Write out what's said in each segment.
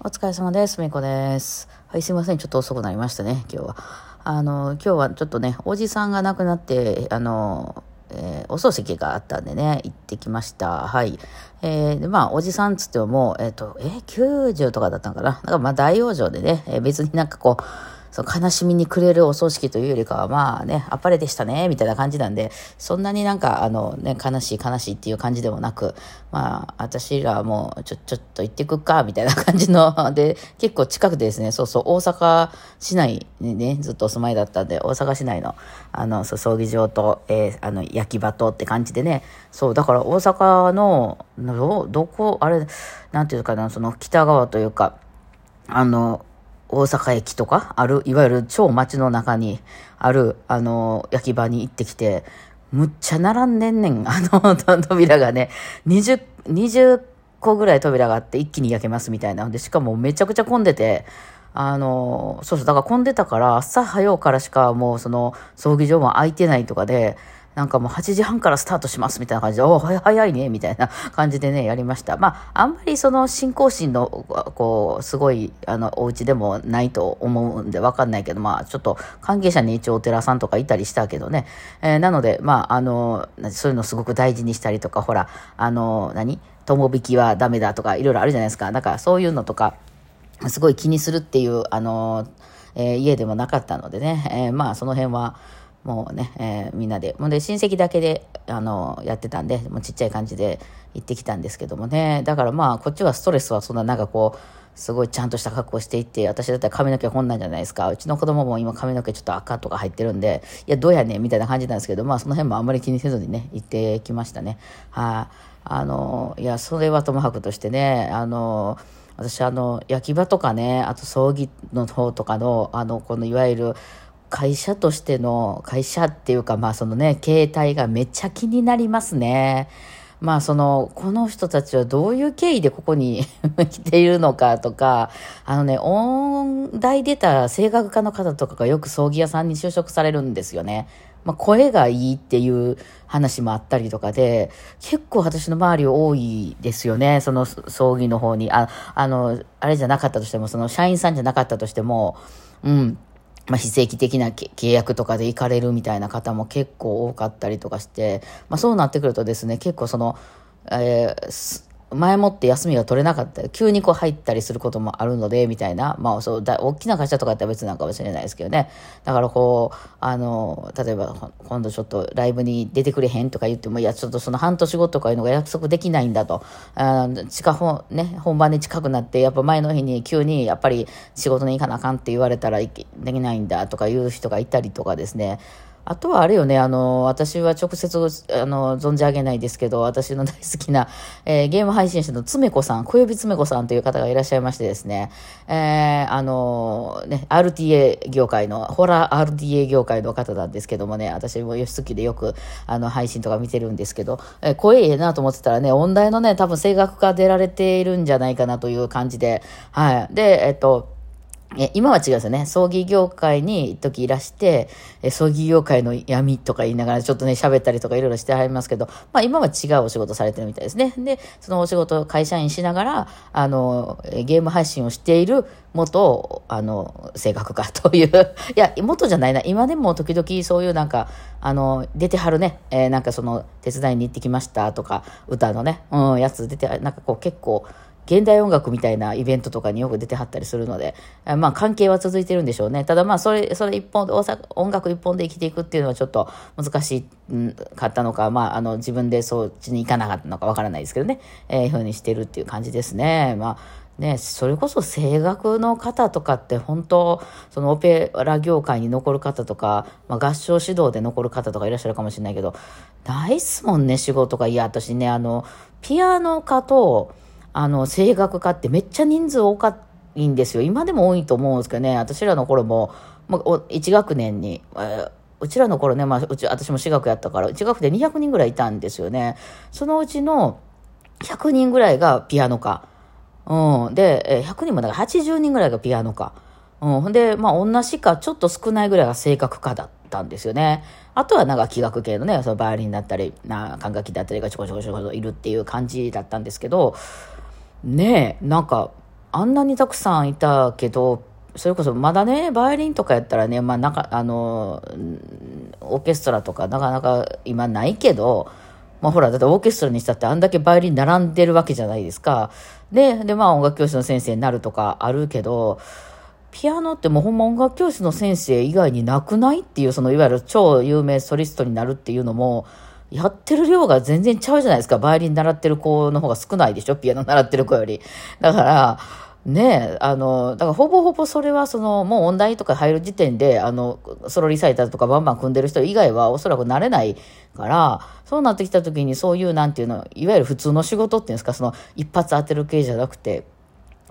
お疲れ様です。みこです。はい、すいません。ちょっと遅くなりましたね、今日は。あの、今日はちょっとね、おじさんが亡くなって、あの、えーお葬式があったんでね、行ってきました。はい。えーで、まあ、おじさんつってももう、えっ、と、えー90とかだったのかな。なんかまあ、大往生でね、え別になんかこう、その悲しみに暮れるお葬式というよりかは、まあね、あっぱれでしたね、みたいな感じなんで、そんなになんか、あのね、悲しい悲しいっていう感じでもなく、まあ、私らはもう、ちょ、ちょっと行ってくっか、みたいな感じの、で、結構近くてですね、そうそう、大阪市内にね、ずっとお住まいだったんで、大阪市内の、あの、そう葬儀場と、えーあの、焼き場とって感じでね、そう、だから大阪の、ど、どこ、あれ、なんていうかな、その北側というか、あの、大阪駅とかある、いわゆる超街の中にある、あの、焼き場に行ってきて、むっちゃ並んでんねん、あの、扉がね、20、20個ぐらい扉があって一気に焼けますみたいなん。で、しかもめちゃくちゃ混んでて、あの、そうそう、だから混んでたから、朝早うからしかもうその葬儀場も空いてないとかで、なんかもう8時半からスタートしますみたいな感じで、お早早いね、みたいな感じでね、やりました。まあ、あんまりその信仰心の、こう、すごい、あの、お家でもないと思うんでわかんないけど、まあ、ちょっと関係者に一応お寺さんとかいたりしたけどね。えーなので、まあ、あの、そういうのすごく大事にしたりとか、ほら、あの、何？友引きはダメだとか、いろいろあるじゃないですか。なんか、そういうのとか、すごい気にするっていう、あの、えー家でもなかったのでね、えーまあその辺はもうね、えーみんなで、もうで親戚だけで、あの、やってたんで、もうちっちゃい感じで行ってきたんですけどもね、だからまあこっちはストレスはそんななんかこう、すごいちゃんとした格好していって、私だったら髪の毛こんなんじゃないですか。うちの子供も今髪の毛ちょっと赤とか入ってるんで、いや、どうやねんみたいな感じなんですけど、まあその辺もあんまり気にせずにね、行ってきましたね。はい、あの、いや、それはともかくとしてね、あの、私あの焼き場とかねあと葬儀の方とかのあのこのいわゆる会社としての会社っていうかまあそのね形態がめっちゃ気になりますね。まあそのこの人たちはどういう経緯でここに 来ているのかとかあのね音大出た声楽家の方とかがよく葬儀屋さんに就職されるんですよね。まあ、声がいいっていう話もあったりとかで、結構私の周り多いですよね、その葬儀の方に。あ、あの、あれじゃなかったとしても、その社員さんじゃなかったとしても、うん。まあ、非正規的な契約とかで行かれるみたいな方も結構多かったりとかして、まあ、そうなってくるとですね、結構その、えー前もって休みが取れなかった、急にこう入ったりすることもあるので、みたいな、まあそう、だ大きな会社とかだって別なのかもしれないですけどね。だからこう、あの、例えば今度ちょっとライブに出てくれへんとか言っても、いや、ちょっとその半年後とかいうのが約束できないんだと。あ近本、ね、本番に近くなって、やっぱ前の日に急にやっぱり仕事に行かなあかんって言われたらできないんだとかいう人がいたりとかですね。あとはあれよね、あの、私は直接、あの、存じ上げないですけど、私の大好きな、えーゲーム配信者のつめこさん、小指つめこさんという方がいらっしゃいましてですね、えーあの、ね、RTA 業界の、ホラー RTA 業界の方なんですけどもね、私も好きでよく、あの、配信とか見てるんですけど、えー声ええなと思ってたらね、音大のね、多分声楽家出られているんじゃないかなという感じで、はい。で、えっと、え今は違うんですよね。葬儀業界に時いらして、え葬儀業界の闇とか言いながらちょっとね、喋ったりとかいろいろしてはりますけど、まあ今は違うお仕事されてるみたいですね。で、そのお仕事会社員しながら、あの、ゲーム配信をしている元、あの、声楽家という、いや、元じゃないな。今でも時々そういうなんか、あの、出てはるね、えーなんかその、手伝いに行ってきましたとか、歌のね、うん、やつ出て、なんかこう結構、現代音楽みたいなイベントとかによく出てはったりするので、まあ関係は続いてるんでしょうね。ただまあそれ、それ一本で、音楽一本で生きていくっていうのはちょっと難しかったのか、まああの自分でそっちに行かなかったのかわからないですけどね、えー、ふうにしてるっていう感じですね。まあね、それこそ声楽の方とかって本当、そのオペラ業界に残る方とか、まあ、合唱指導で残る方とかいらっしゃるかもしれないけど、ないっすもんね、仕事が。いや、私ね、あの、ピアノ科と、あの、声楽家ってめっちゃ人数多かいんですよ。今でも多いと思うんですけどね、私らの頃も、まあ、お1学年に、えーうちらの頃ね、まあ、うち、私も私学やったから、1学で200人ぐらいいたんですよね。そのうちの100人ぐらいがピアノ科。うん。で、えー100人もだから80人ぐらいがピアノ科。うん。ほんで、まあ、同じかちょっと少ないぐらいが声楽科だったんですよね。あとはなんか器楽系のね、そのバイオリンだったり、な管楽器だったりがちょこちょこちょこいるっていう感じだったんですけど、ねえ、なんか、あんなにたくさんいたけど、それこそまだね、バイオリンとかやったらね、まあなんか、あの、オーケストラとかなかなか今ないけど、まあほら、だってオーケストラにしたってあんだけバイオリン並んでるわけじゃないですか。で、で、まあ音楽教室の先生になるとかあるけど、ピアノってもうほんま音楽教室の先生以外になくないっていう、そのいわゆる超有名ソリストになるっていうのも、やってる量が全然ちゃうじゃないですか。バイオリン習ってる子の方が少ないでしょピアノ習ってる子より。だから、ねえ、あの、だからほぼほぼそれはその、もう音大とか入る時点で、あの、ソロリサイターとかバンバン組んでる人以外はおそらく慣れないから、そうなってきた時にそういうなんていうの、いわゆる普通の仕事っていうんですか、その一発当てる系じゃなくて、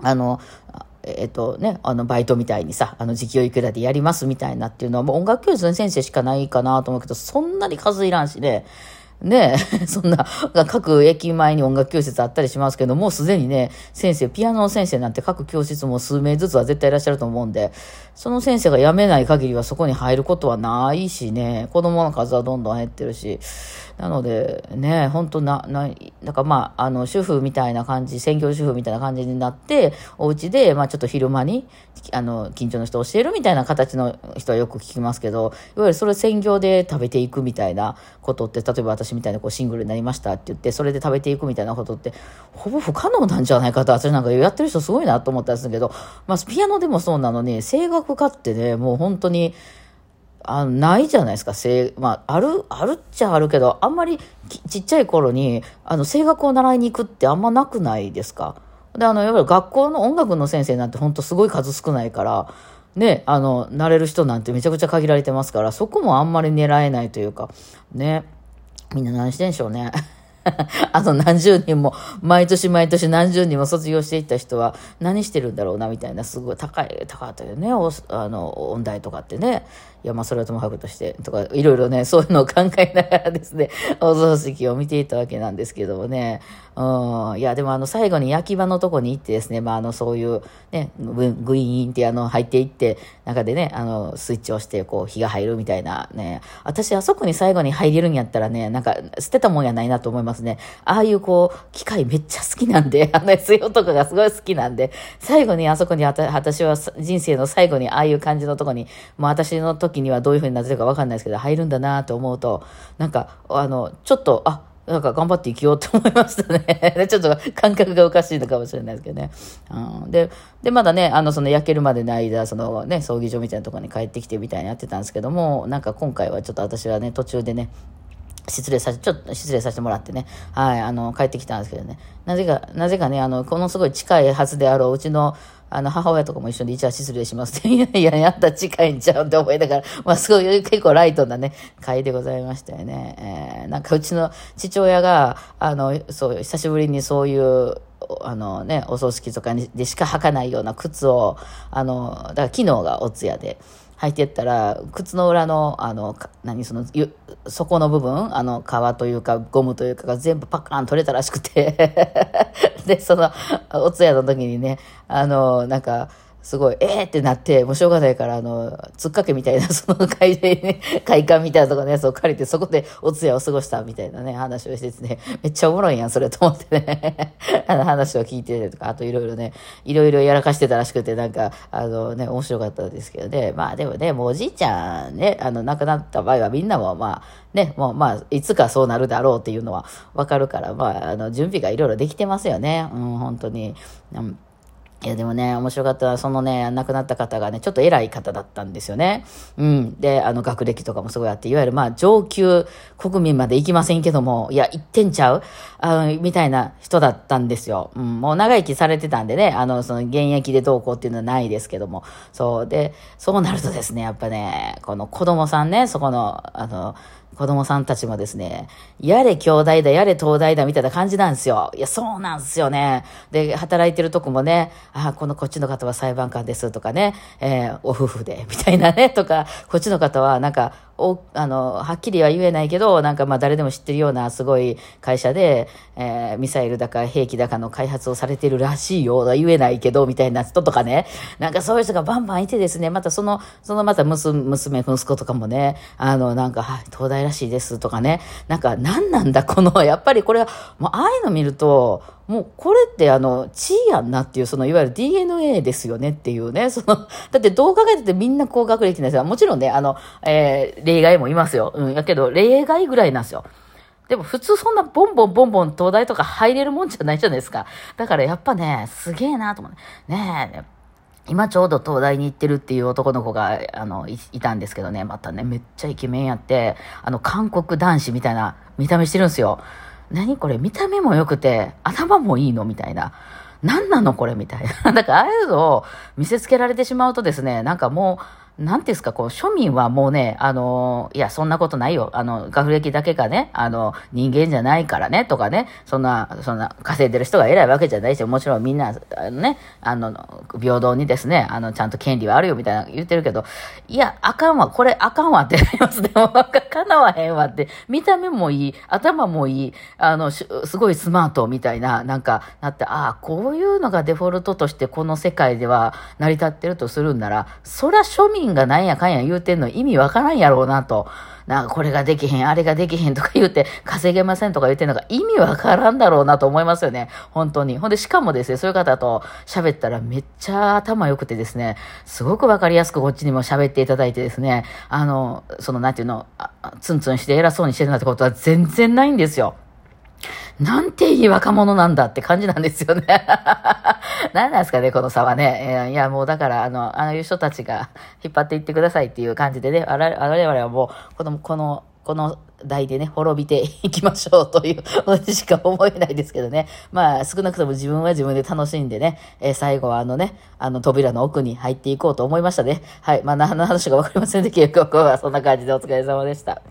あの、えっとね、あの、バイトみたいにさ、あの、時給いくらでやりますみたいなっていうのは、もう音楽教室の先生しかないかなと思うけど、そんなに数いらんしね、ねえ、そんな、各駅前に音楽教室あったりしますけど、もうすでにね、先生、ピアノの先生なんて各教室も数名ずつは絶対いらっしゃると思うんで、その先生が辞めない限りはそこに入ることはないしね、子供の数はどんどん減ってるし、なので、ね、本当な、な、なんかまあ、あの、主婦みたいな感じ、専業主婦みたいな感じになって、お家で、まあちょっと昼間に、あの、近所の人教えるみたいな形の人はよく聞きますけど、いわゆるそれ専業で食べていくみたいなことって、例えば私みたいなこうシングルになりましたって言って、それで食べていくみたいなことって、ほぼ不可能なんじゃないかと、私なんかやってる人すごいなと思ったんですけど、まあ、ピアノでもそうなのに、声楽家ってね、もう本当に、あないじゃないですか、声、まあ、ある、あるっちゃあるけど、あんまりちっちゃい頃に、あの、声楽を習いに行くってあんまなくないですか？で、あの、いわゆる学校の音楽の先生なんて本当すごい数少ないから、ね、あの、なれる人なんてめちゃくちゃ限られてますから、そこもあんまり狙えないというか、ね。みんな何してんでしょうね。あの何十人も、毎年毎年何十人も卒業していった人は何してるんだろうなみたいな、すごい高い、高かったよね、あの、音大とかってね。いや、まあ、それはともかくとして、とか、いろいろね、そういうのを考えながらですね、お葬式を見ていたわけなんですけどもね。うん。いや、でもあの、最後に焼き場のとこに行ってですね、まあ、あの、そういう、ね、グイーンってあの、入っていって、中でね、あの、スイッチをして、こう、火が入るみたいなね。私、あそこに最後に入れるんやったらね、なんか、捨てたもんやないなと思いますね。ああいう、こう、機械めっちゃ好きなんで、あの SEO とかがすごい好きなんで、最後にあそこに、私は人生の最後にああいう感じのとこに、もう私の時時にはどういう風になってるかわかんないですけど、入るんだなと思うと、なんか、あの、ちょっと、あ、なんか頑張って生きようと思いましたね。ちょっと感覚がおかしいのかもしれないですけどね。うん、で、で、まだね、あの、その焼けるまでの間、そのね、葬儀場みたいなところに帰ってきてみたいにやってたんですけども、なんか今回はちょっと私はね、途中でね、失礼させ、ちょっと失礼させてもらってね、はい、あの、帰ってきたんですけどね、なぜか、なぜかね、あの、このすごい近いはずであろう、うちの、あの、母親とかも一緒に、じゃあ失礼しますって、いやいや、やった近いんちゃうって思いながら、まあ、すごい結構ライトなね、会でございましたよね。えー、なんかうちの父親が、あの、そう、久しぶりにそういう、あのね、お葬式とかでしか履かないような靴を、あの、だから昨日がお通夜で、履いてったら、靴の裏の、あの、何、その、底の部分、あの、皮というか、ゴムというかが全部パッカーン取れたらしくて。で、その、お通夜の時にね、あの、なんか、すごい、えーってなって、もうしょうがないから、あの、つっかけみたいな、その会でね、会館みたいなとこのやつを借りて、そこでお通夜を過ごしたみたいなね、話をしてですね、めっちゃおもろいやん、それと思ってね、あの話を聞いててとか、あといろいろね、いろいろやらかしてたらしくて、なんか、あのね、面白かったですけどね、まあでもね、もうおじいちゃんね、あの、亡くなった場合はみんなも、まあ、ね、もうまあ、いつかそうなるだろうっていうのはわかるから、まあ、あの、準備がいろいろできてますよね、うん、本当に。うん。いやでもね、面白かった。そのね、亡くなった方がね、ちょっと偉い方だったんですよね。うん。で、あの、学歴とかもすごいあって、いわゆるまあ、上級国民まで行きませんけども、いや、行ってんちゃう？あの、みたいな人だったんですよ。うん。もう長生きされてたんでね、あの、その、現役でどうこうっていうのはないですけども。そう。で、そうなるとですね、やっぱね、この子供さんね、そこの、あの、子供さんたちもですね、やれ兄弟だ、やれ東大だ、みたいな感じなんですよ。いや、そうなんですよね。で、働いてるとこもね、あ、このこっちの方は裁判官ですとかね、えー、お夫婦で、みたいなね、とか、こっちの方はなんか、お、あの、はっきりは言えないけど、なんかまあ誰でも知ってるようなすごい会社で、えー、ミサイルだか兵器だかの開発をされてるらしいよ、言えないけど、みたいな人とかね、なんかそういう人がバンバンいてですね、またその、そのまた娘、娘、息子とかもね、あの、なんか、はい、東大らしいですとかね、なんか何なんだ、この、やっぱりこれは、もうああいうの見ると、もうこれってあの、血やんなっていう、そのいわゆる DNA ですよねっていうね、その、だってどう考えててみんな高学歴なんですよ。もちろんね、あの、えー、例外もいますよ。うん、やけど、例外ぐらいなんですよ。でも普通そんなボンボンボンボン東大とか入れるもんじゃないじゃないですか。だからやっぱね、すげえなと思って。ねえ、今ちょうど東大に行ってるっていう男の子が、あの、いいたんですけどね、またね、めっちゃイケメンやって、あの、韓国男子みたいな見た目してるんですよ。何これ見た目も良くて、頭もいいの？みたいな。何なのこれ？みたいな。だから、ああいうのを見せつけられてしまうとですね、なんかもう、なんですか、こう、庶民はもうね、あの、いや、そんなことないよ。あの、学歴だけがね、あの、人間じゃないからね、とかね、そんな、そんな、稼いでる人が偉いわけじゃないし、もちろんみんな、あのね、あの、平等にですね、あの、ちゃんと権利はあるよ、みたいな言ってるけど、いや、あかんわ、これあかんわってなります。でも、かなわへんわって、見た目もいい、頭もいい、あの、すごいスマートみたいな、なんか、なって、ああ、こういうのがデフォルトとしてこの世界では成り立ってるとするんなら、そら庶民がなんやかんや言うてんの意味わからんやろうなと。なんかこれができへん、あれができへんとか言うて稼げませんとか言ってんのが意味わからんだろうなと思いますよね。本当に。ほんでしかもですね、そういう方と喋ったらめっちゃ頭良くてですね、すごくわかりやすくこっちにも喋っていただいてですね、あの、そのなんていうの、ツンツンして偉そうにしてるなんてことは全然ないんですよ。なんていい若者なんだって感じなんですよね。何なんですかね、この差はね。いや、もうだから、あの、ああいう人たちが 引っ張っていってくださいっていう感じでね、我々はもう、この、この、この代でね、滅びていきましょうという、私しか思えないですけどね。まあ、少なくとも自分は自分で楽しんでね、えー、最後はあのね、あの扉の奥に入っていこうと思いましたね。はい。まあ、何の話かわかりませんで、結局はそんな感じでお疲れ様でした。